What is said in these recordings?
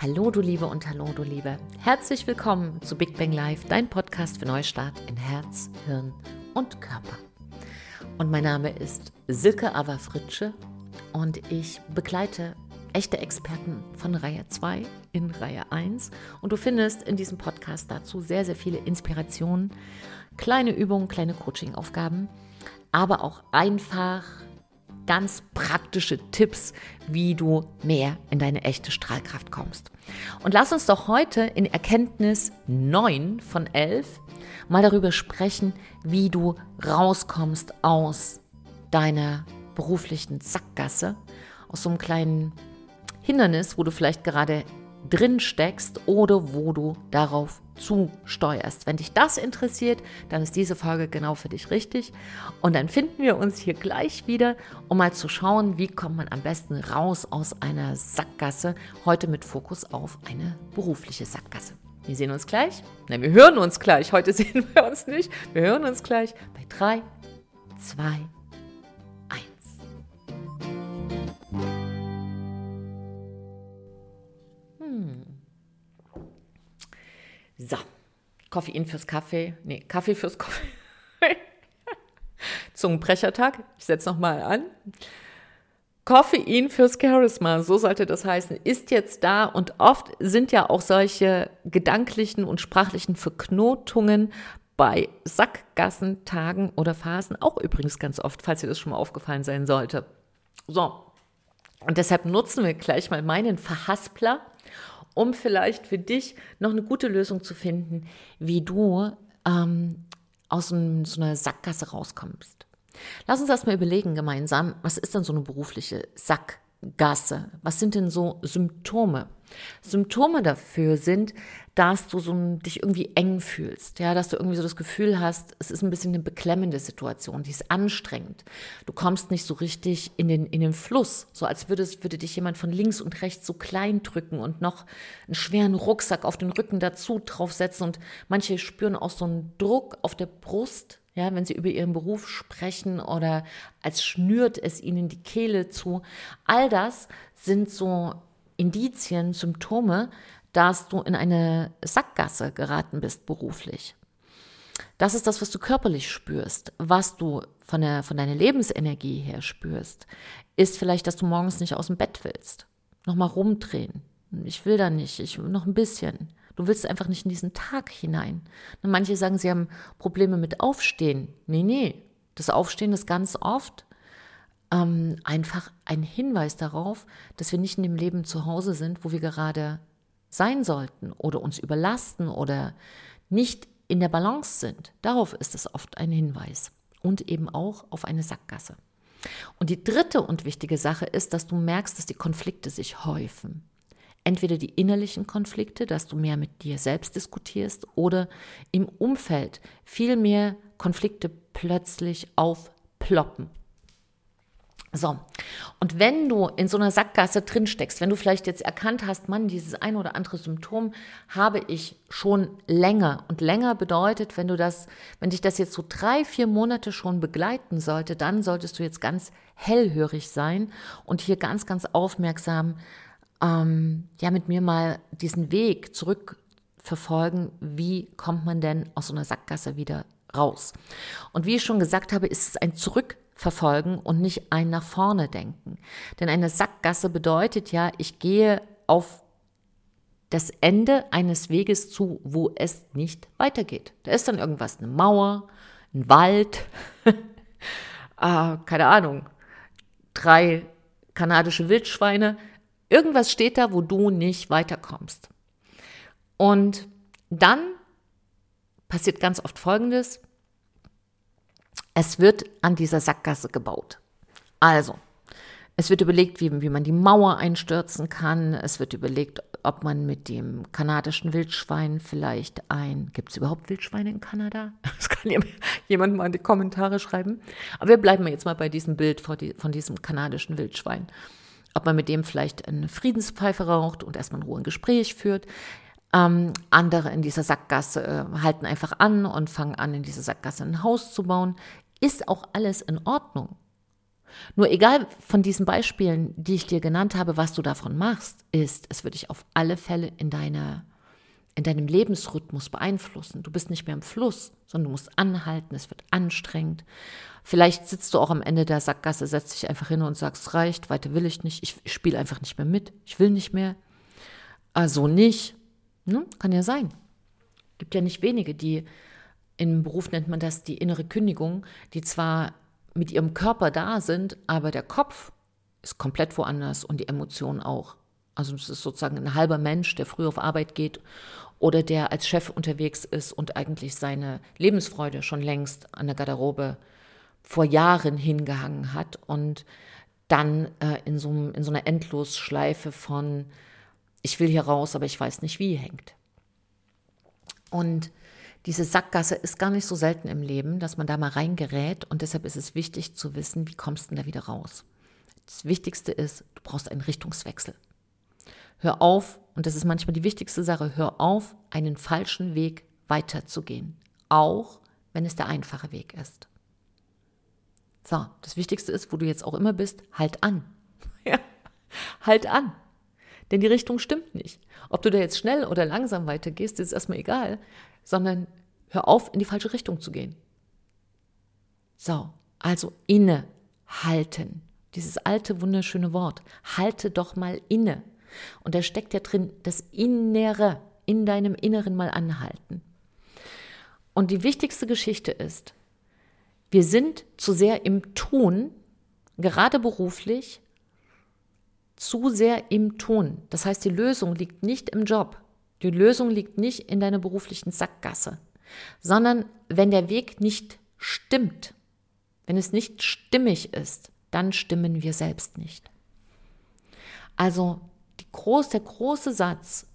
Hallo du Liebe und hallo du Liebe. Herzlich willkommen zu Big Bang Live, dein Podcast für Neustart in Herz, Hirn und Körper. Und mein Name ist Silke Ava Fritsche und ich begleite echte Experten von Reihe 2 in Reihe 1 und du findest in diesem Podcast dazu sehr, sehr viele Inspirationen, kleine Übungen, kleine Coaching-Aufgaben, aber auch einfach ganz praktische Tipps, wie du mehr in deine echte Strahlkraft kommst. Und lass uns doch heute in Erkenntnis 9 von 11 mal darüber sprechen, wie du rauskommst aus deiner beruflichen Sackgasse, aus so einem kleinen Hindernis, wo du vielleicht gerade drin steckst oder wo du darauf zusteuerst. Wenn dich das interessiert, dann ist diese Folge genau für dich richtig. Und dann finden wir uns hier gleich wieder, um mal zu schauen, wie kommt man am besten raus aus einer Sackgasse. Heute mit Fokus auf eine berufliche Sackgasse. Wir sehen uns gleich. Nein, wir hören uns gleich. Heute sehen wir uns nicht. Wir hören uns gleich bei 3, 2, 1. So, Koffein fürs Kaffee. Nee, Kaffee fürs Kaffee. Zungenbrechertag. Ich setze nochmal an. Koffein fürs Charisma, so sollte das heißen, ist jetzt da und oft sind ja auch solche gedanklichen und sprachlichen Verknotungen bei Sackgassentagen oder Phasen auch übrigens ganz oft, falls dir das schon mal aufgefallen sein sollte. So, und deshalb nutzen wir gleich mal meinen Verhaspler um vielleicht für dich noch eine gute Lösung zu finden, wie du ähm, aus so einer Sackgasse rauskommst. Lass uns erstmal überlegen gemeinsam, was ist denn so eine berufliche Sackgasse? Was sind denn so Symptome? Symptome dafür sind, dass du so dich irgendwie eng fühlst, ja, dass du irgendwie so das Gefühl hast, es ist ein bisschen eine beklemmende Situation, die ist anstrengend. Du kommst nicht so richtig in den, in den Fluss, so als würde, würde dich jemand von links und rechts so klein drücken und noch einen schweren Rucksack auf den Rücken dazu draufsetzen und manche spüren auch so einen Druck auf der Brust, ja, wenn sie über ihren Beruf sprechen oder als schnürt es ihnen die Kehle zu. All das sind so Indizien, Symptome, dass du in eine Sackgasse geraten bist beruflich. Das ist das, was du körperlich spürst, was du von, der, von deiner Lebensenergie her spürst, ist vielleicht, dass du morgens nicht aus dem Bett willst. Nochmal rumdrehen. Ich will da nicht, ich will noch ein bisschen. Du willst einfach nicht in diesen Tag hinein. Und manche sagen, sie haben Probleme mit Aufstehen. Nee, nee. Das Aufstehen ist ganz oft ähm, einfach ein Hinweis darauf, dass wir nicht in dem Leben zu Hause sind, wo wir gerade sein sollten oder uns überlasten oder nicht in der Balance sind. Darauf ist es oft ein Hinweis und eben auch auf eine Sackgasse. Und die dritte und wichtige Sache ist, dass du merkst, dass die Konflikte sich häufen. Entweder die innerlichen Konflikte, dass du mehr mit dir selbst diskutierst oder im Umfeld viel mehr Konflikte plötzlich aufploppen. So, und wenn du in so einer Sackgasse drin steckst, wenn du vielleicht jetzt erkannt hast, Mann, dieses ein oder andere Symptom habe ich schon länger. Und länger bedeutet, wenn du das, wenn dich das jetzt so drei, vier Monate schon begleiten sollte, dann solltest du jetzt ganz hellhörig sein und hier ganz, ganz aufmerksam, ähm, ja, mit mir mal diesen Weg zurückverfolgen. Wie kommt man denn aus so einer Sackgasse wieder raus? Und wie ich schon gesagt habe, ist es ein Zurück verfolgen und nicht ein nach vorne denken. Denn eine Sackgasse bedeutet ja, ich gehe auf das Ende eines Weges zu, wo es nicht weitergeht. Da ist dann irgendwas, eine Mauer, ein Wald, ah, keine Ahnung, drei kanadische Wildschweine. Irgendwas steht da, wo du nicht weiterkommst. Und dann passiert ganz oft Folgendes. Es wird an dieser Sackgasse gebaut. Also, es wird überlegt, wie, wie man die Mauer einstürzen kann. Es wird überlegt, ob man mit dem kanadischen Wildschwein vielleicht ein. Gibt es überhaupt Wildschweine in Kanada? Das kann jemand mal in die Kommentare schreiben. Aber wir bleiben jetzt mal bei diesem Bild von diesem kanadischen Wildschwein. Ob man mit dem vielleicht eine Friedenspfeife raucht und erstmal in Ruhe ein Gespräch führt. Ähm, andere in dieser Sackgasse äh, halten einfach an und fangen an, in dieser Sackgasse ein Haus zu bauen ist auch alles in Ordnung. Nur egal von diesen Beispielen, die ich dir genannt habe, was du davon machst, ist, es wird dich auf alle Fälle in deiner in deinem Lebensrhythmus beeinflussen. Du bist nicht mehr im Fluss, sondern du musst anhalten, es wird anstrengend. Vielleicht sitzt du auch am Ende der Sackgasse, setzt dich einfach hin und sagst, reicht, weiter will ich nicht, ich, spiele einfach nicht mehr mit, ich will nicht mehr. Also nicht. Ne? Kann ja sein. Gibt ja nicht wenige, die im Beruf nennt man das die innere Kündigung, die zwar mit ihrem Körper da sind, aber der Kopf ist komplett woanders und die Emotionen auch. Also es ist sozusagen ein halber Mensch, der früh auf Arbeit geht oder der als Chef unterwegs ist und eigentlich seine Lebensfreude schon längst an der Garderobe vor Jahren hingehangen hat und dann äh, in, so, in so einer Endlosschleife von ich will hier raus, aber ich weiß nicht wie hängt. Und diese Sackgasse ist gar nicht so selten im Leben, dass man da mal reingerät und deshalb ist es wichtig zu wissen, wie kommst du denn da wieder raus. Das Wichtigste ist, du brauchst einen Richtungswechsel. Hör auf, und das ist manchmal die wichtigste Sache, hör auf, einen falschen Weg weiterzugehen, auch wenn es der einfache Weg ist. So, das Wichtigste ist, wo du jetzt auch immer bist, halt an. Ja, halt an. Denn die Richtung stimmt nicht. Ob du da jetzt schnell oder langsam weitergehst, ist erstmal egal, sondern hör auf, in die falsche Richtung zu gehen. So, also innehalten. Dieses alte, wunderschöne Wort. Halte doch mal inne. Und da steckt ja drin das Innere, in deinem Inneren mal anhalten. Und die wichtigste Geschichte ist, wir sind zu sehr im Tun, gerade beruflich, zu sehr im Tun. Das heißt, die Lösung liegt nicht im Job. Die Lösung liegt nicht in deiner beruflichen Sackgasse, sondern wenn der Weg nicht stimmt, wenn es nicht stimmig ist, dann stimmen wir selbst nicht. Also groß, der große Satz,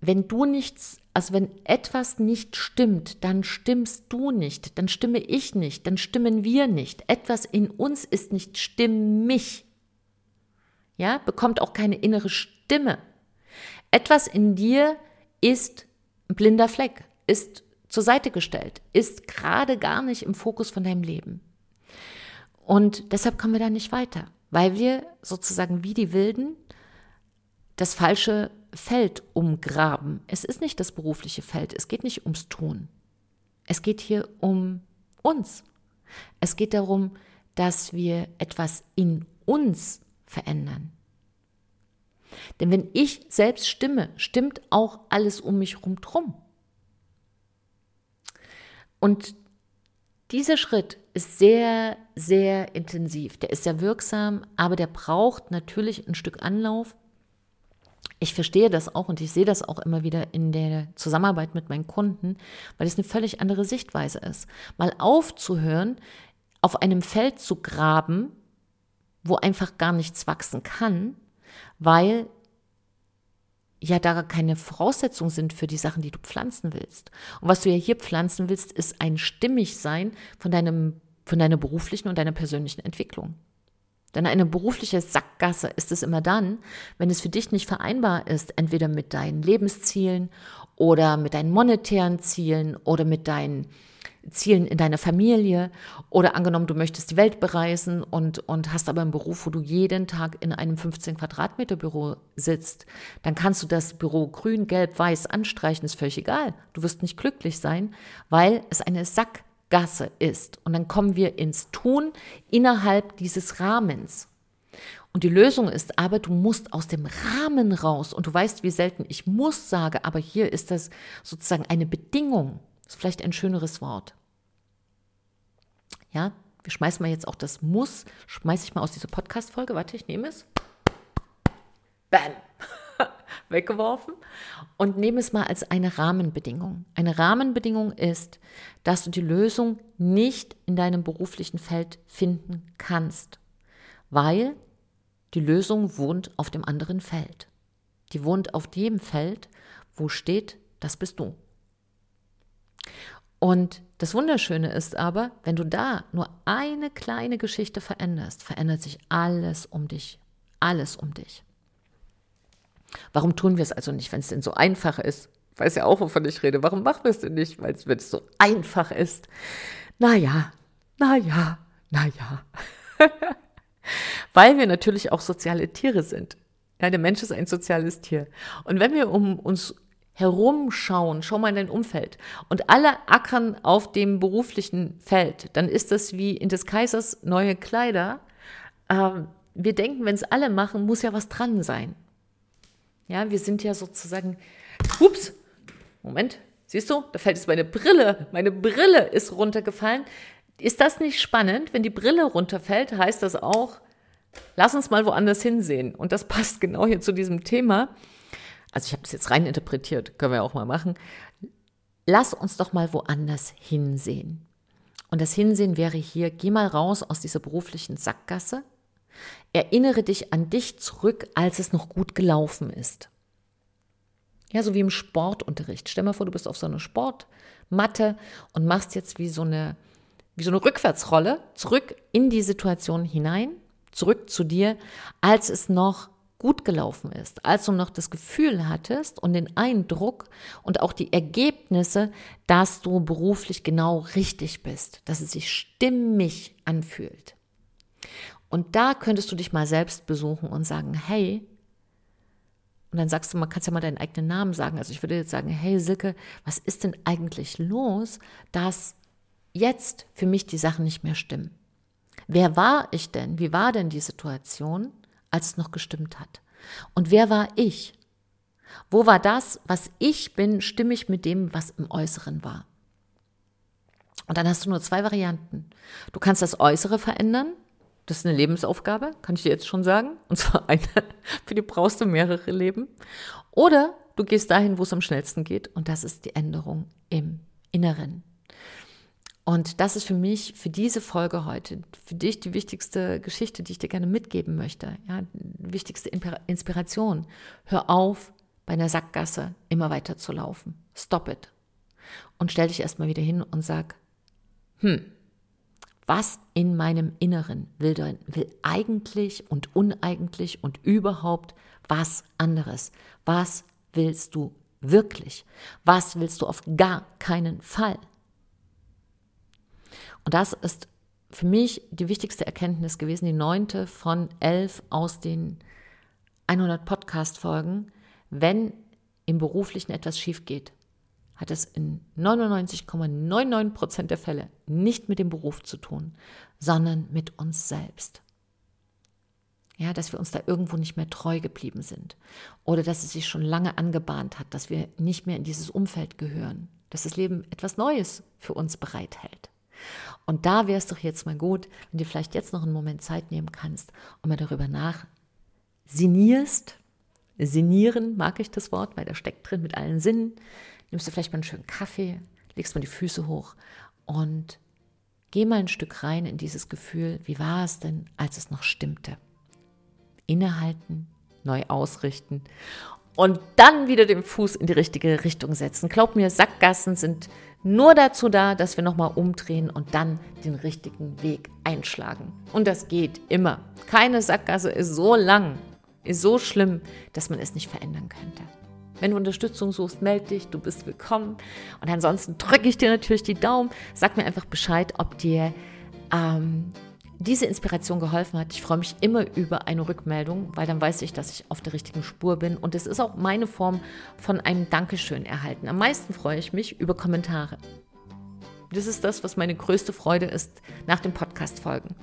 wenn du nichts, also wenn etwas nicht stimmt, dann stimmst du nicht, dann stimme ich nicht, dann stimmen wir nicht. Etwas in uns ist nicht stimmig. Ja, bekommt auch keine innere Stimme. Etwas in dir ist blinder Fleck, ist zur Seite gestellt, ist gerade gar nicht im Fokus von deinem Leben. Und deshalb kommen wir da nicht weiter weil wir sozusagen wie die Wilden das falsche Feld umgraben. Es ist nicht das berufliche Feld, es geht nicht ums Tun. Es geht hier um uns. Es geht darum, dass wir etwas in uns verändern. Denn wenn ich selbst stimme, stimmt auch alles um mich herum drum. Und dieser Schritt ist sehr, sehr intensiv. Der ist sehr wirksam, aber der braucht natürlich ein Stück Anlauf. Ich verstehe das auch und ich sehe das auch immer wieder in der Zusammenarbeit mit meinen Kunden, weil es eine völlig andere Sichtweise ist. Mal aufzuhören, auf einem Feld zu graben, wo einfach gar nichts wachsen kann, weil ja da keine Voraussetzungen sind für die Sachen, die du pflanzen willst. Und was du ja hier pflanzen willst, ist ein Stimmigsein von deinem, von deiner beruflichen und deiner persönlichen Entwicklung. Denn eine berufliche Sackgasse ist es immer dann, wenn es für dich nicht vereinbar ist, entweder mit deinen Lebenszielen oder mit deinen monetären Zielen oder mit deinen Zielen in deiner Familie oder angenommen, du möchtest die Welt bereisen und, und hast aber einen Beruf, wo du jeden Tag in einem 15 Quadratmeter Büro sitzt, dann kannst du das Büro grün, gelb, weiß anstreichen, ist völlig egal. Du wirst nicht glücklich sein, weil es eine Sackgasse ist. Und dann kommen wir ins Tun innerhalb dieses Rahmens. Und die Lösung ist aber, du musst aus dem Rahmen raus. Und du weißt, wie selten ich muss sage, aber hier ist das sozusagen eine Bedingung. Ist vielleicht ein schöneres Wort. Ja, wir schmeißen mal jetzt auch das Muss, schmeiße ich mal aus dieser Podcast-Folge. Warte, ich nehme es. Bam! Weggeworfen und nehme es mal als eine Rahmenbedingung. Eine Rahmenbedingung ist, dass du die Lösung nicht in deinem beruflichen Feld finden kannst, weil die Lösung wohnt auf dem anderen Feld. Die wohnt auf dem Feld, wo steht, das bist du. Und das Wunderschöne ist aber, wenn du da nur eine kleine Geschichte veränderst, verändert sich alles um dich. Alles um dich. Warum tun wir es also nicht, wenn es denn so einfach ist? Ich weiß ja auch, wovon ich rede. Warum machen wir es denn nicht? Weil es, so einfach ist. Naja, naja, Naja, weil wir natürlich auch soziale Tiere sind. Ja, der Mensch ist ein soziales Tier. Und wenn wir um uns herumschauen, schau mal in dein Umfeld und alle ackern auf dem beruflichen Feld, dann ist das wie in des Kaisers neue Kleider. Ähm, wir denken, wenn es alle machen, muss ja was dran sein. Ja, wir sind ja sozusagen, ups, Moment, siehst du, da fällt jetzt meine Brille, meine Brille ist runtergefallen. Ist das nicht spannend? Wenn die Brille runterfällt, heißt das auch, lass uns mal woanders hinsehen. Und das passt genau hier zu diesem Thema also ich habe das jetzt rein interpretiert, können wir auch mal machen. Lass uns doch mal woanders hinsehen. Und das Hinsehen wäre hier, geh mal raus aus dieser beruflichen Sackgasse. Erinnere dich an dich zurück, als es noch gut gelaufen ist. Ja, so wie im Sportunterricht. Stell mal vor, du bist auf so einer Sportmatte und machst jetzt wie so eine, wie so eine Rückwärtsrolle zurück in die Situation hinein, zurück zu dir, als es noch gut gelaufen ist, als du noch das Gefühl hattest und den Eindruck und auch die Ergebnisse, dass du beruflich genau richtig bist, dass es sich stimmig anfühlt. Und da könntest du dich mal selbst besuchen und sagen, hey, und dann sagst du, man kannst ja mal deinen eigenen Namen sagen. Also ich würde jetzt sagen, hey Silke, was ist denn eigentlich los, dass jetzt für mich die Sachen nicht mehr stimmen? Wer war ich denn? Wie war denn die Situation? Als es noch gestimmt hat. Und wer war ich? Wo war das, was ich bin, stimmig mit dem, was im Äußeren war? Und dann hast du nur zwei Varianten. Du kannst das Äußere verändern. Das ist eine Lebensaufgabe, kann ich dir jetzt schon sagen. Und zwar eine, für die brauchst du mehrere Leben. Oder du gehst dahin, wo es am schnellsten geht. Und das ist die Änderung im Inneren. Und das ist für mich, für diese Folge heute, für dich die wichtigste Geschichte, die ich dir gerne mitgeben möchte. Ja, wichtigste Inspiration. Hör auf, bei einer Sackgasse immer weiter zu laufen. Stop it. Und stell dich erstmal wieder hin und sag, hm, was in meinem Inneren will, will eigentlich und uneigentlich und überhaupt was anderes? Was willst du wirklich? Was willst du auf gar keinen Fall? Und das ist für mich die wichtigste Erkenntnis gewesen, die neunte von elf aus den 100 Podcast-Folgen. Wenn im Beruflichen etwas schief geht, hat es in 99,99 Prozent der Fälle nicht mit dem Beruf zu tun, sondern mit uns selbst. Ja, dass wir uns da irgendwo nicht mehr treu geblieben sind oder dass es sich schon lange angebahnt hat, dass wir nicht mehr in dieses Umfeld gehören, dass das Leben etwas Neues für uns bereithält. Und da wäre es doch jetzt mal gut, wenn du vielleicht jetzt noch einen Moment Zeit nehmen kannst und mal darüber nach sinnierst. Sinnieren mag ich das Wort, weil da steckt drin mit allen Sinnen. Nimmst du vielleicht mal einen schönen Kaffee, legst mal die Füße hoch und geh mal ein Stück rein in dieses Gefühl, wie war es denn, als es noch stimmte. Innehalten, neu ausrichten und dann wieder den Fuß in die richtige Richtung setzen. Glaub mir, Sackgassen sind nur dazu da, dass wir nochmal umdrehen und dann den richtigen Weg einschlagen. Und das geht immer. Keine Sackgasse ist so lang, ist so schlimm, dass man es nicht verändern könnte. Wenn du Unterstützung suchst, melde dich, du bist willkommen. Und ansonsten drücke ich dir natürlich die Daumen. Sag mir einfach Bescheid, ob dir ähm, diese Inspiration geholfen hat. Ich freue mich immer über eine Rückmeldung, weil dann weiß ich, dass ich auf der richtigen Spur bin. Und es ist auch meine Form von einem Dankeschön erhalten. Am meisten freue ich mich über Kommentare. Das ist das, was meine größte Freude ist nach den Podcast-Folgen.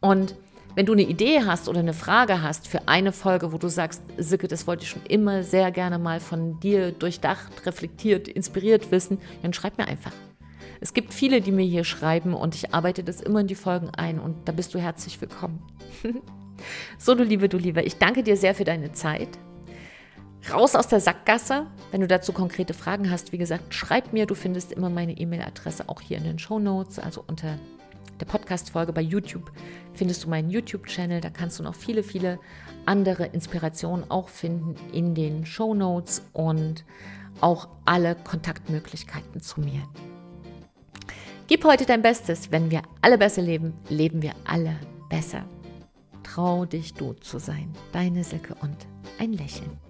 Und wenn du eine Idee hast oder eine Frage hast für eine Folge, wo du sagst, Sicke, das wollte ich schon immer sehr gerne mal von dir durchdacht, reflektiert, inspiriert wissen, dann schreib mir einfach. Es gibt viele, die mir hier schreiben und ich arbeite das immer in die Folgen ein und da bist du herzlich willkommen. so, du Liebe, du Liebe, ich danke dir sehr für deine Zeit. Raus aus der Sackgasse. Wenn du dazu konkrete Fragen hast, wie gesagt, schreib mir. Du findest immer meine E-Mail-Adresse auch hier in den Show Notes, also unter der Podcast-Folge bei YouTube findest du meinen YouTube-Channel. Da kannst du noch viele, viele andere Inspirationen auch finden in den Show Notes und auch alle Kontaktmöglichkeiten zu mir. Gib heute dein Bestes. Wenn wir alle besser leben, leben wir alle besser. Trau dich, du zu sein. Deine Silke und ein Lächeln.